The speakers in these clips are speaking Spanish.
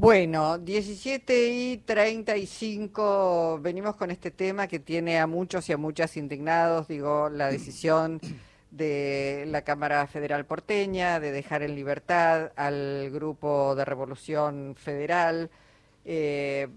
Bueno, 17 y 35, venimos con este tema que tiene a muchos y a muchas indignados, digo, la decisión de la Cámara Federal porteña de dejar en libertad al grupo de Revolución Federal. Eh,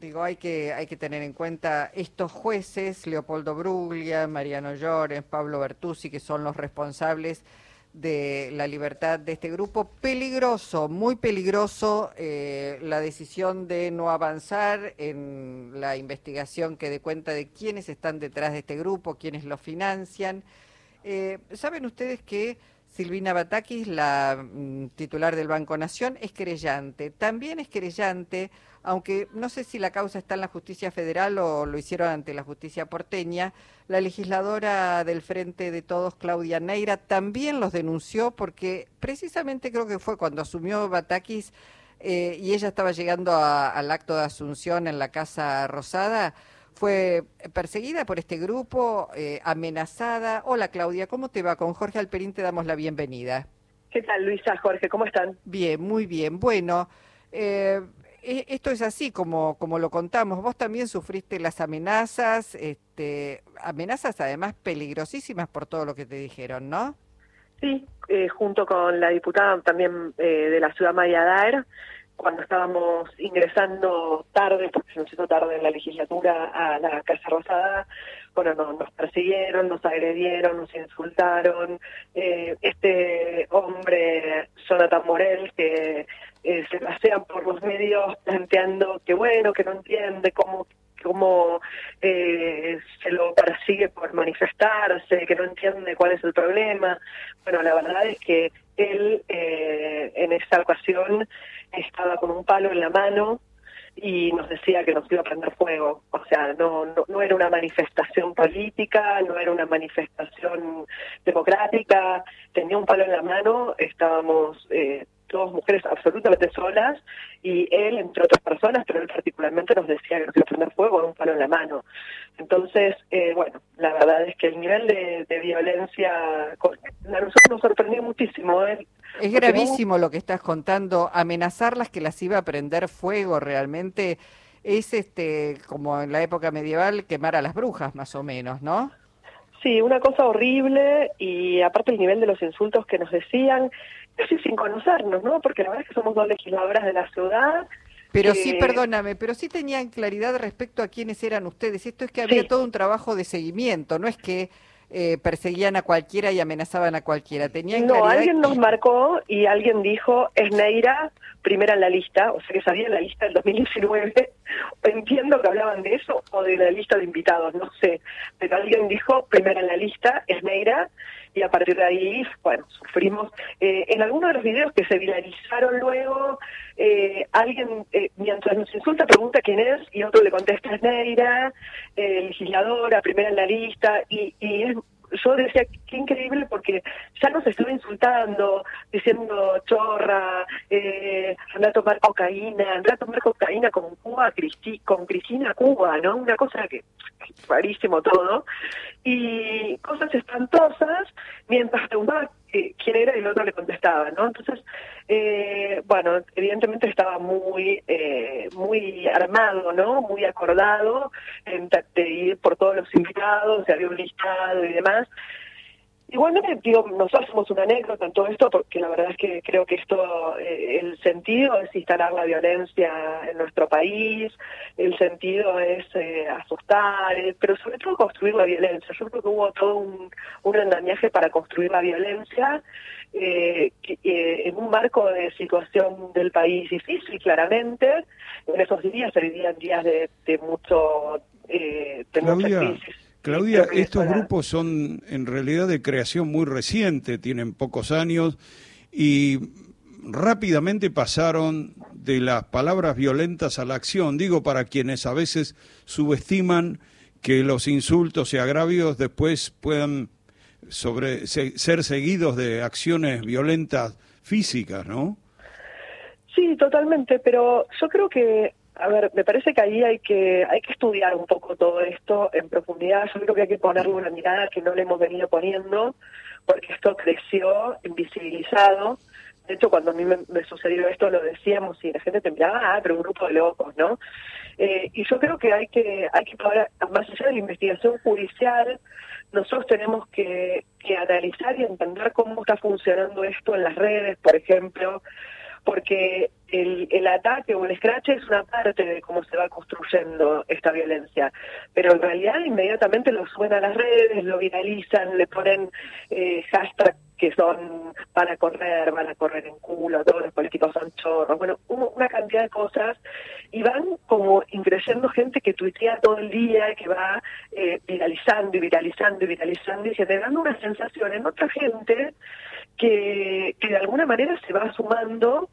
digo, hay que, hay que tener en cuenta estos jueces, Leopoldo Bruglia, Mariano Llores, Pablo Bertuzzi, que son los responsables de la libertad de este grupo. Peligroso, muy peligroso eh, la decisión de no avanzar en la investigación que dé cuenta de quiénes están detrás de este grupo, quiénes lo financian. Eh, Saben ustedes que Silvina Batakis, la mm, titular del Banco Nación, es querellante. También es querellante, aunque no sé si la causa está en la justicia federal o lo hicieron ante la justicia porteña, la legisladora del Frente de Todos, Claudia Neira, también los denunció porque precisamente creo que fue cuando asumió Batakis eh, y ella estaba llegando al acto de asunción en la Casa Rosada fue perseguida por este grupo, eh, amenazada. Hola Claudia, ¿cómo te va? Con Jorge Alperín te damos la bienvenida. ¿Qué tal Luisa, Jorge? ¿Cómo están? Bien, muy bien. Bueno, eh, e, esto es así como, como lo contamos. Vos también sufriste las amenazas, este, amenazas además peligrosísimas por todo lo que te dijeron, ¿no? Sí, eh, junto con la diputada también de la ciudad Maya Daer, cuando estábamos ingresando tarde, porque se nos hizo tarde en la legislatura, a la Casa Rosada, bueno, nos persiguieron, nos agredieron, nos insultaron. Eh, este hombre, Jonathan Morel, que eh, se pasean por los medios planteando que bueno, que no entiende cómo cómo eh, se lo persigue por manifestarse, que no entiende cuál es el problema. Bueno, la verdad es que él eh, en esa ocasión estaba con un palo en la mano y nos decía que nos iba a prender fuego. O sea, no, no, no era una manifestación política, no era una manifestación democrática, tenía un palo en la mano, estábamos eh, todas mujeres absolutamente solas y él, entre otras personas, pero él particularmente nos decía que nos iba a prender fuego con un palo en la mano. Entonces, eh, bueno, la verdad es que el nivel de, violencia a nos sorprendió muchísimo. ¿eh? Es gravísimo lo que estás contando, amenazarlas que las iba a prender fuego realmente es este como en la época medieval quemar a las brujas más o menos, ¿no? Sí, una cosa horrible y aparte el nivel de los insultos que nos decían, casi sin conocernos, ¿no? Porque la verdad es que somos dos legisladoras de la ciudad. Pero sí, perdóname, pero sí tenían claridad respecto a quiénes eran ustedes. Esto es que había todo un trabajo de seguimiento, no es que eh, perseguían a cualquiera y amenazaban a cualquiera. Tenían no, alguien nos marcó y alguien dijo, es Neira, primera en la lista, o sea que sabía la lista del 2019. Entiendo que hablaban de eso o de la lista de invitados, no sé. Pero alguien dijo, primera en la lista, es Neira, y a partir de ahí, bueno, sufrimos. Eh, en algunos de los videos que se viralizaron luego, eh, alguien, eh, mientras nos insulta, pregunta quién es y otro le contesta es Neira, legisladora, primera en la lista, y, y es yo decía, qué increíble porque ya nos estuve insultando, diciendo chorra, eh, anda a tomar cocaína, anda a tomar cocaína con Cuba, con Cristina Cuba, ¿no? Una cosa que rarísimo todo. Y cosas espantosas, mientras quién era y el otro le contestaba, ¿no? Entonces, eh, bueno, evidentemente estaba muy, eh, muy armado, ¿no? Muy acordado en, de ir por todos los invitados, se había un listado y demás. Igualmente, digo, nosotros somos una anécdota en todo esto porque la verdad es que creo que esto, eh, el sentido es instalar la violencia en nuestro país, el sentido es eh, asustar, eh, pero sobre todo construir la violencia. Yo creo que hubo todo un, un andamiaje para construir la violencia en un marco de situación del país difícil, claramente. En esos días se vivían días de, de mucho, de mucha crisis Claudia, estos grupos son en realidad de creación muy reciente, tienen pocos años y rápidamente pasaron de las palabras violentas a la acción. Digo para quienes a veces subestiman que los insultos y agravios después puedan sobre, ser seguidos de acciones violentas físicas, ¿no? Sí, totalmente, pero yo creo que a ver, me parece que ahí hay que hay que estudiar un poco todo esto en profundidad. Yo creo que hay que ponerle una mirada que no le hemos venido poniendo, porque esto creció invisibilizado de hecho cuando a mí me, sucedió esto lo decíamos y la gente te miraba, ah, pero un grupo de locos, ¿no? Eh, y yo creo que hay que, hay que más allá de la investigación judicial, nosotros tenemos que analizar y entender cómo está funcionando esto en las redes, por ejemplo, porque el, ataque o el scratch es una parte de cómo se va construyendo esta violencia, pero en realidad inmediatamente lo suben a las redes, lo viralizan, le ponen eh, hashtags que son van a correr, van a correr en culo, todos los políticos son chorros, bueno, una cantidad de cosas, y van como increyendo gente que tuitea todo el día, que va eh, viralizando y viralizando y viralizando y generando una sensación en otra gente que, que de alguna manera se va sumando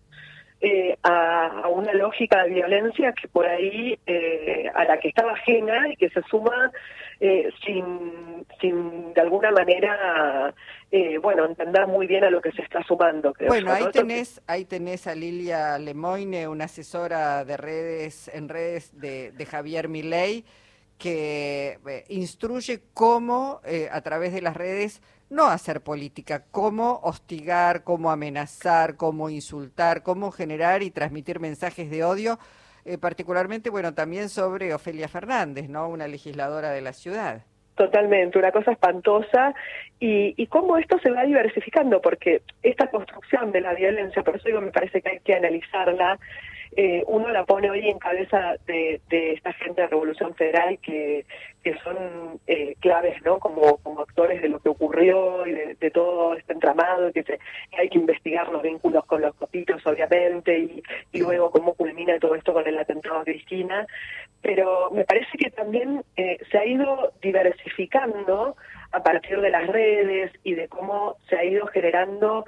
eh, a, una lógica de violencia que por ahí eh, a la que estaba ajena y que se suma eh, sin, sin de alguna manera bueno entender muy bien a lo que se está sumando bueno ahí tenés ahí tenés a Lilia Lemoine una asesora de redes en redes de, de Javier Milei que instruye cómo a través de las redes no hacer política, cómo hostigar, cómo amenazar, cómo insultar, cómo generar y transmitir mensajes de odio, eh, particularmente, bueno, también sobre Ofelia Fernández, ¿no? Una legisladora de la ciudad. Totalmente, una cosa espantosa y, y cómo esto se va diversificando, porque esta construcción de la violencia, por eso digo, me parece que hay que analizarla eh, uno la pone hoy en cabeza de, esta gente de Revolución Federal que, que son eh, claves, ¿no? Como, como actores de lo que ocurrió y de, todo este entramado, que, que, hay que investigar los vínculos con los copitos, obviamente, y, y luego cómo culmina todo esto con el atentado a Cristina. Pero me parece que también eh, se ha ido diversificando a partir de las redes y de cómo se ha ido generando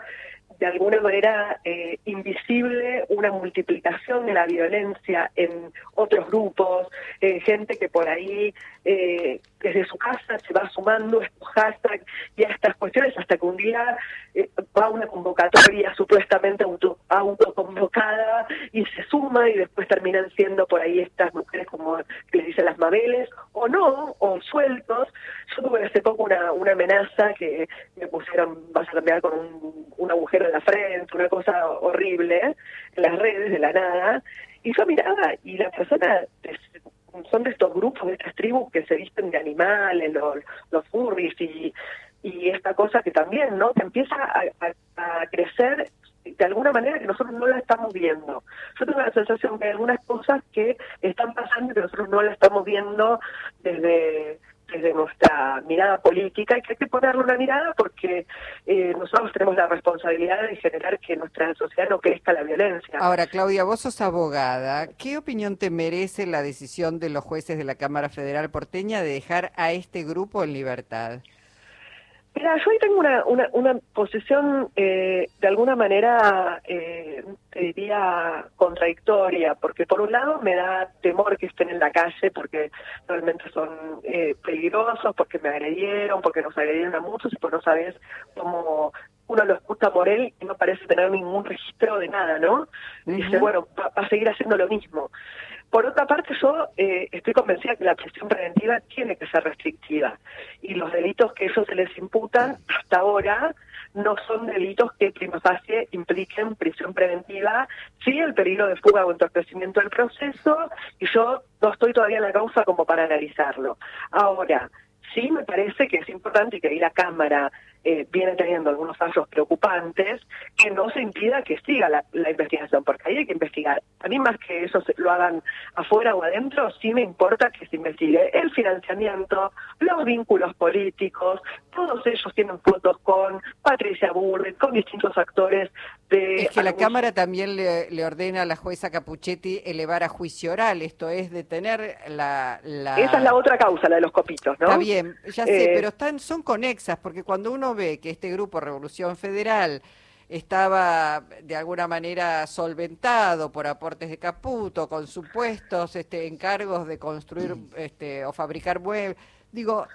de alguna manera eh, invisible una multiplicación de la violencia en otros grupos, eh, gente que por ahí eh, desde su casa se va sumando estos hashtags y a estas cuestiones hasta que un día eh, va una convocatoria supuestamente auto, autoconvocada y se suma y después terminan siendo por ahí estas mujeres como les dicen las mabeles o no, o sueltos. Yo tuve hace poco una, una amenaza que me pusieron, vas a cambiar con un, un agujero en la frente, una cosa horrible en las redes de la nada. Y yo miraba y la persona son de estos grupos, de estas tribus que se visten de animales, los, los furries y, esta cosa que también, ¿no? Que empieza a, a, crecer de alguna manera que nosotros no la estamos viendo. Yo tengo la sensación que hay algunas cosas que están pasando y que nosotros no la estamos viendo desde desde nuestra mirada política y que hay que ponerle una mirada porque eh, nosotros tenemos la responsabilidad de generar que nuestra sociedad no crezca la violencia. Ahora, Claudia, vos sos abogada. ¿Qué opinión te merece la decisión de los jueces de la Cámara Federal porteña de dejar a este grupo en libertad? Mira, yo ahí tengo una, una, una posición eh, de alguna manera, eh, te diría, contradictoria, porque por un lado me da temor que estén en la calle porque realmente son eh, peligrosos, porque me agredieron, porque nos agredieron a muchos y pues no sabes cómo uno lo escucha por él y no parece tener ningún registro de nada, ¿no? Dice, bueno, va, a seguir haciendo lo mismo. Por otra parte, yo eh, estoy convencida que la prisión preventiva tiene que ser restrictiva y los delitos que ellos se les imputan hasta ahora no son delitos que prima facie impliquen prisión preventiva, sí el peligro de fuga o entorpecimiento del proceso y yo no estoy todavía en la causa como para analizarlo. Ahora, sí me parece que es importante que ahí la Cámara eh, viene teniendo algunos fallos preocupantes, que no se impida que siga la, investigación, porque ahí hay que investigar. A mí más que eso lo hagan afuera o adentro, sí me importa que se investigue el financiamiento, los vínculos políticos, todos ellos tienen fotos con Patricia Burri, con distintos actores de... Es que la Cámara también le, ordena a la jueza Capuchetti elevar a juicio oral, esto es detener la, la... Esa es la otra causa, la de los copitos, ¿no? Está bien, ya sé, eh, pero están, son conexas, porque cuando uno ve que este grupo Revolución Federal estaba de alguna manera solventado por aportes de Caputo, con supuestos este, encargos de construir este, o fabricar muebles. Digo,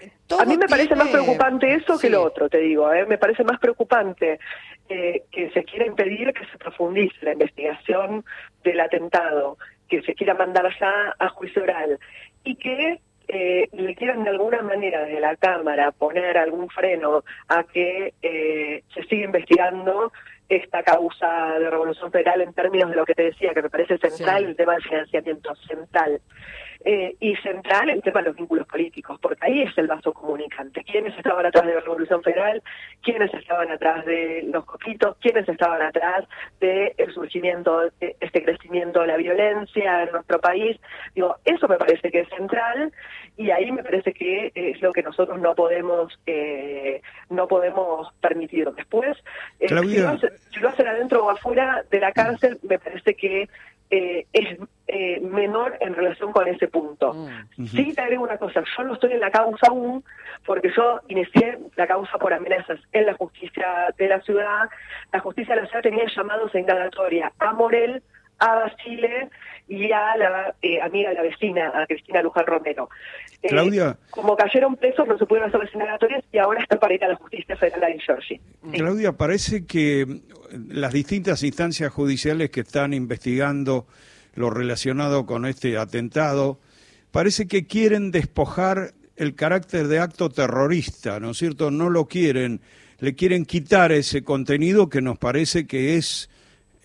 eh, a mí me parece más preocupante eso que lo otro, te digo. ¿eh? Me parece más preocupante eh, que se quiera impedir que se profundice la investigación del atentado, que se quiera mandar ya a juicio oral y que eh, le quieran de alguna manera de la Cámara poner algún freno a que eh, se siga investigando esta causa de Revolución Federal en términos de lo que te decía, que me parece central el tema del financiamiento, central. Eh, y central el tema de los vínculos políticos, porque ahí es el vaso comunicante. ¿Quiénes estaban atrás de la Revolución Federal? ¿Quiénes estaban atrás de los coquitos? ¿Quiénes estaban atrás del surgimiento, de este crecimiento de la violencia en nuestro país? Digo, eso me parece que es central y ahí me parece que es lo que nosotros no podemos eh, no podemos permitir. Después, eh, si, lo hacen, si lo hacen adentro o afuera de la cárcel, me parece que eh, es eh, menor en relación con ese punto. Mm. Sí te agrego una cosa, yo no estoy en la causa aún, porque yo inicié la causa por amenazas en la justicia de la ciudad. La justicia de la ciudad tenía llamados a indagatoria a Morel, a Basile y a la eh, amiga de la vecina, a Cristina Luján Romero. Claudia. Como cayeron presos, no se pudieron hacer las indagatorias y ahora está para ir a la justicia federal de Georgia. Claudia, parece que las distintas instancias judiciales que están investigando lo relacionado con este atentado, parece que quieren despojar el carácter de acto terrorista, ¿no es cierto? No lo quieren, le quieren quitar ese contenido que nos parece que es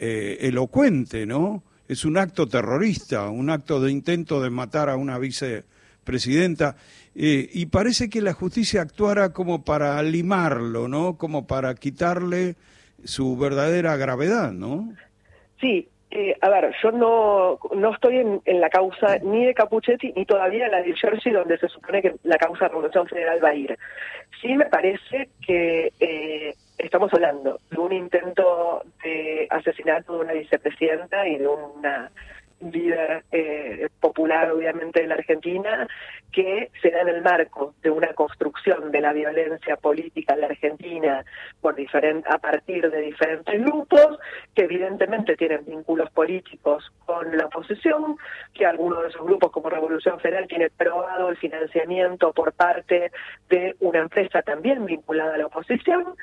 eh, elocuente, ¿no? Es un acto terrorista, un acto de intento de matar a una vicepresidenta. Eh, y parece que la justicia actuara como para limarlo, ¿no? Como para quitarle su verdadera gravedad, ¿no? Sí, eh, a ver, yo no, no estoy en, la causa ni de Capuchetti ni todavía en la de Jersey, donde se supone que la causa de Revolución Federal va a ir. Sí me parece que eh, estamos hablando de un intento de asesinato de una vicepresidenta y de una líder eh, popular, obviamente, de la Argentina, que se da en el marco de una construcción de la violencia política en la Argentina por a partir de diferentes grupos que evidentemente tienen vínculos políticos con la oposición, que algunos de esos grupos como Revolución Federal tiene probado el financiamiento por parte de una empresa también vinculada a la oposición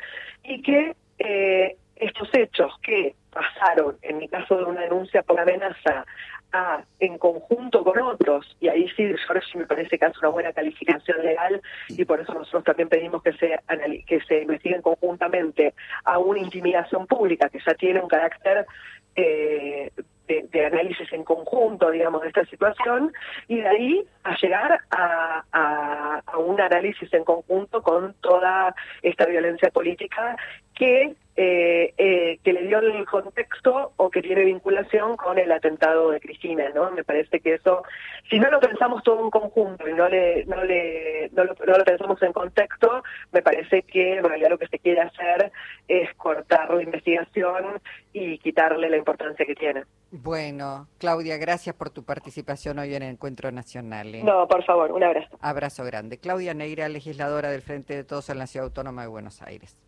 y que eh, estos hechos que pasaron, en mi caso de una denuncia por amenaza, a, en conjunto con otros, y ahí sí, George me parece que hace una buena calificación legal, y por eso nosotros también pedimos que se, que se investiguen conjuntamente a una intimidación pública que ya tiene un carácter eh, de, análisis en conjunto, digamos, de esta situación, y de ahí a llegar a, a un análisis en conjunto con toda esta violencia política que eh, eh, que le dio el contexto o que tiene vinculación con el atentado de Cristina, ¿no? Me parece que eso, si no lo pensamos todo en conjunto y no le, no le, no lo, no lo pensamos en contexto, me parece que en realidad lo que se quiere hacer es cortar la investigación y quitarle la importancia que tiene. Bueno, Claudia, gracias por tu participación hoy en el Encuentro Nacional. ¿eh? No, por favor, un abrazo. Abrazo grande. Claudia Neira, legisladora del Frente de Todos en la Ciudad Autónoma de Buenos Aires.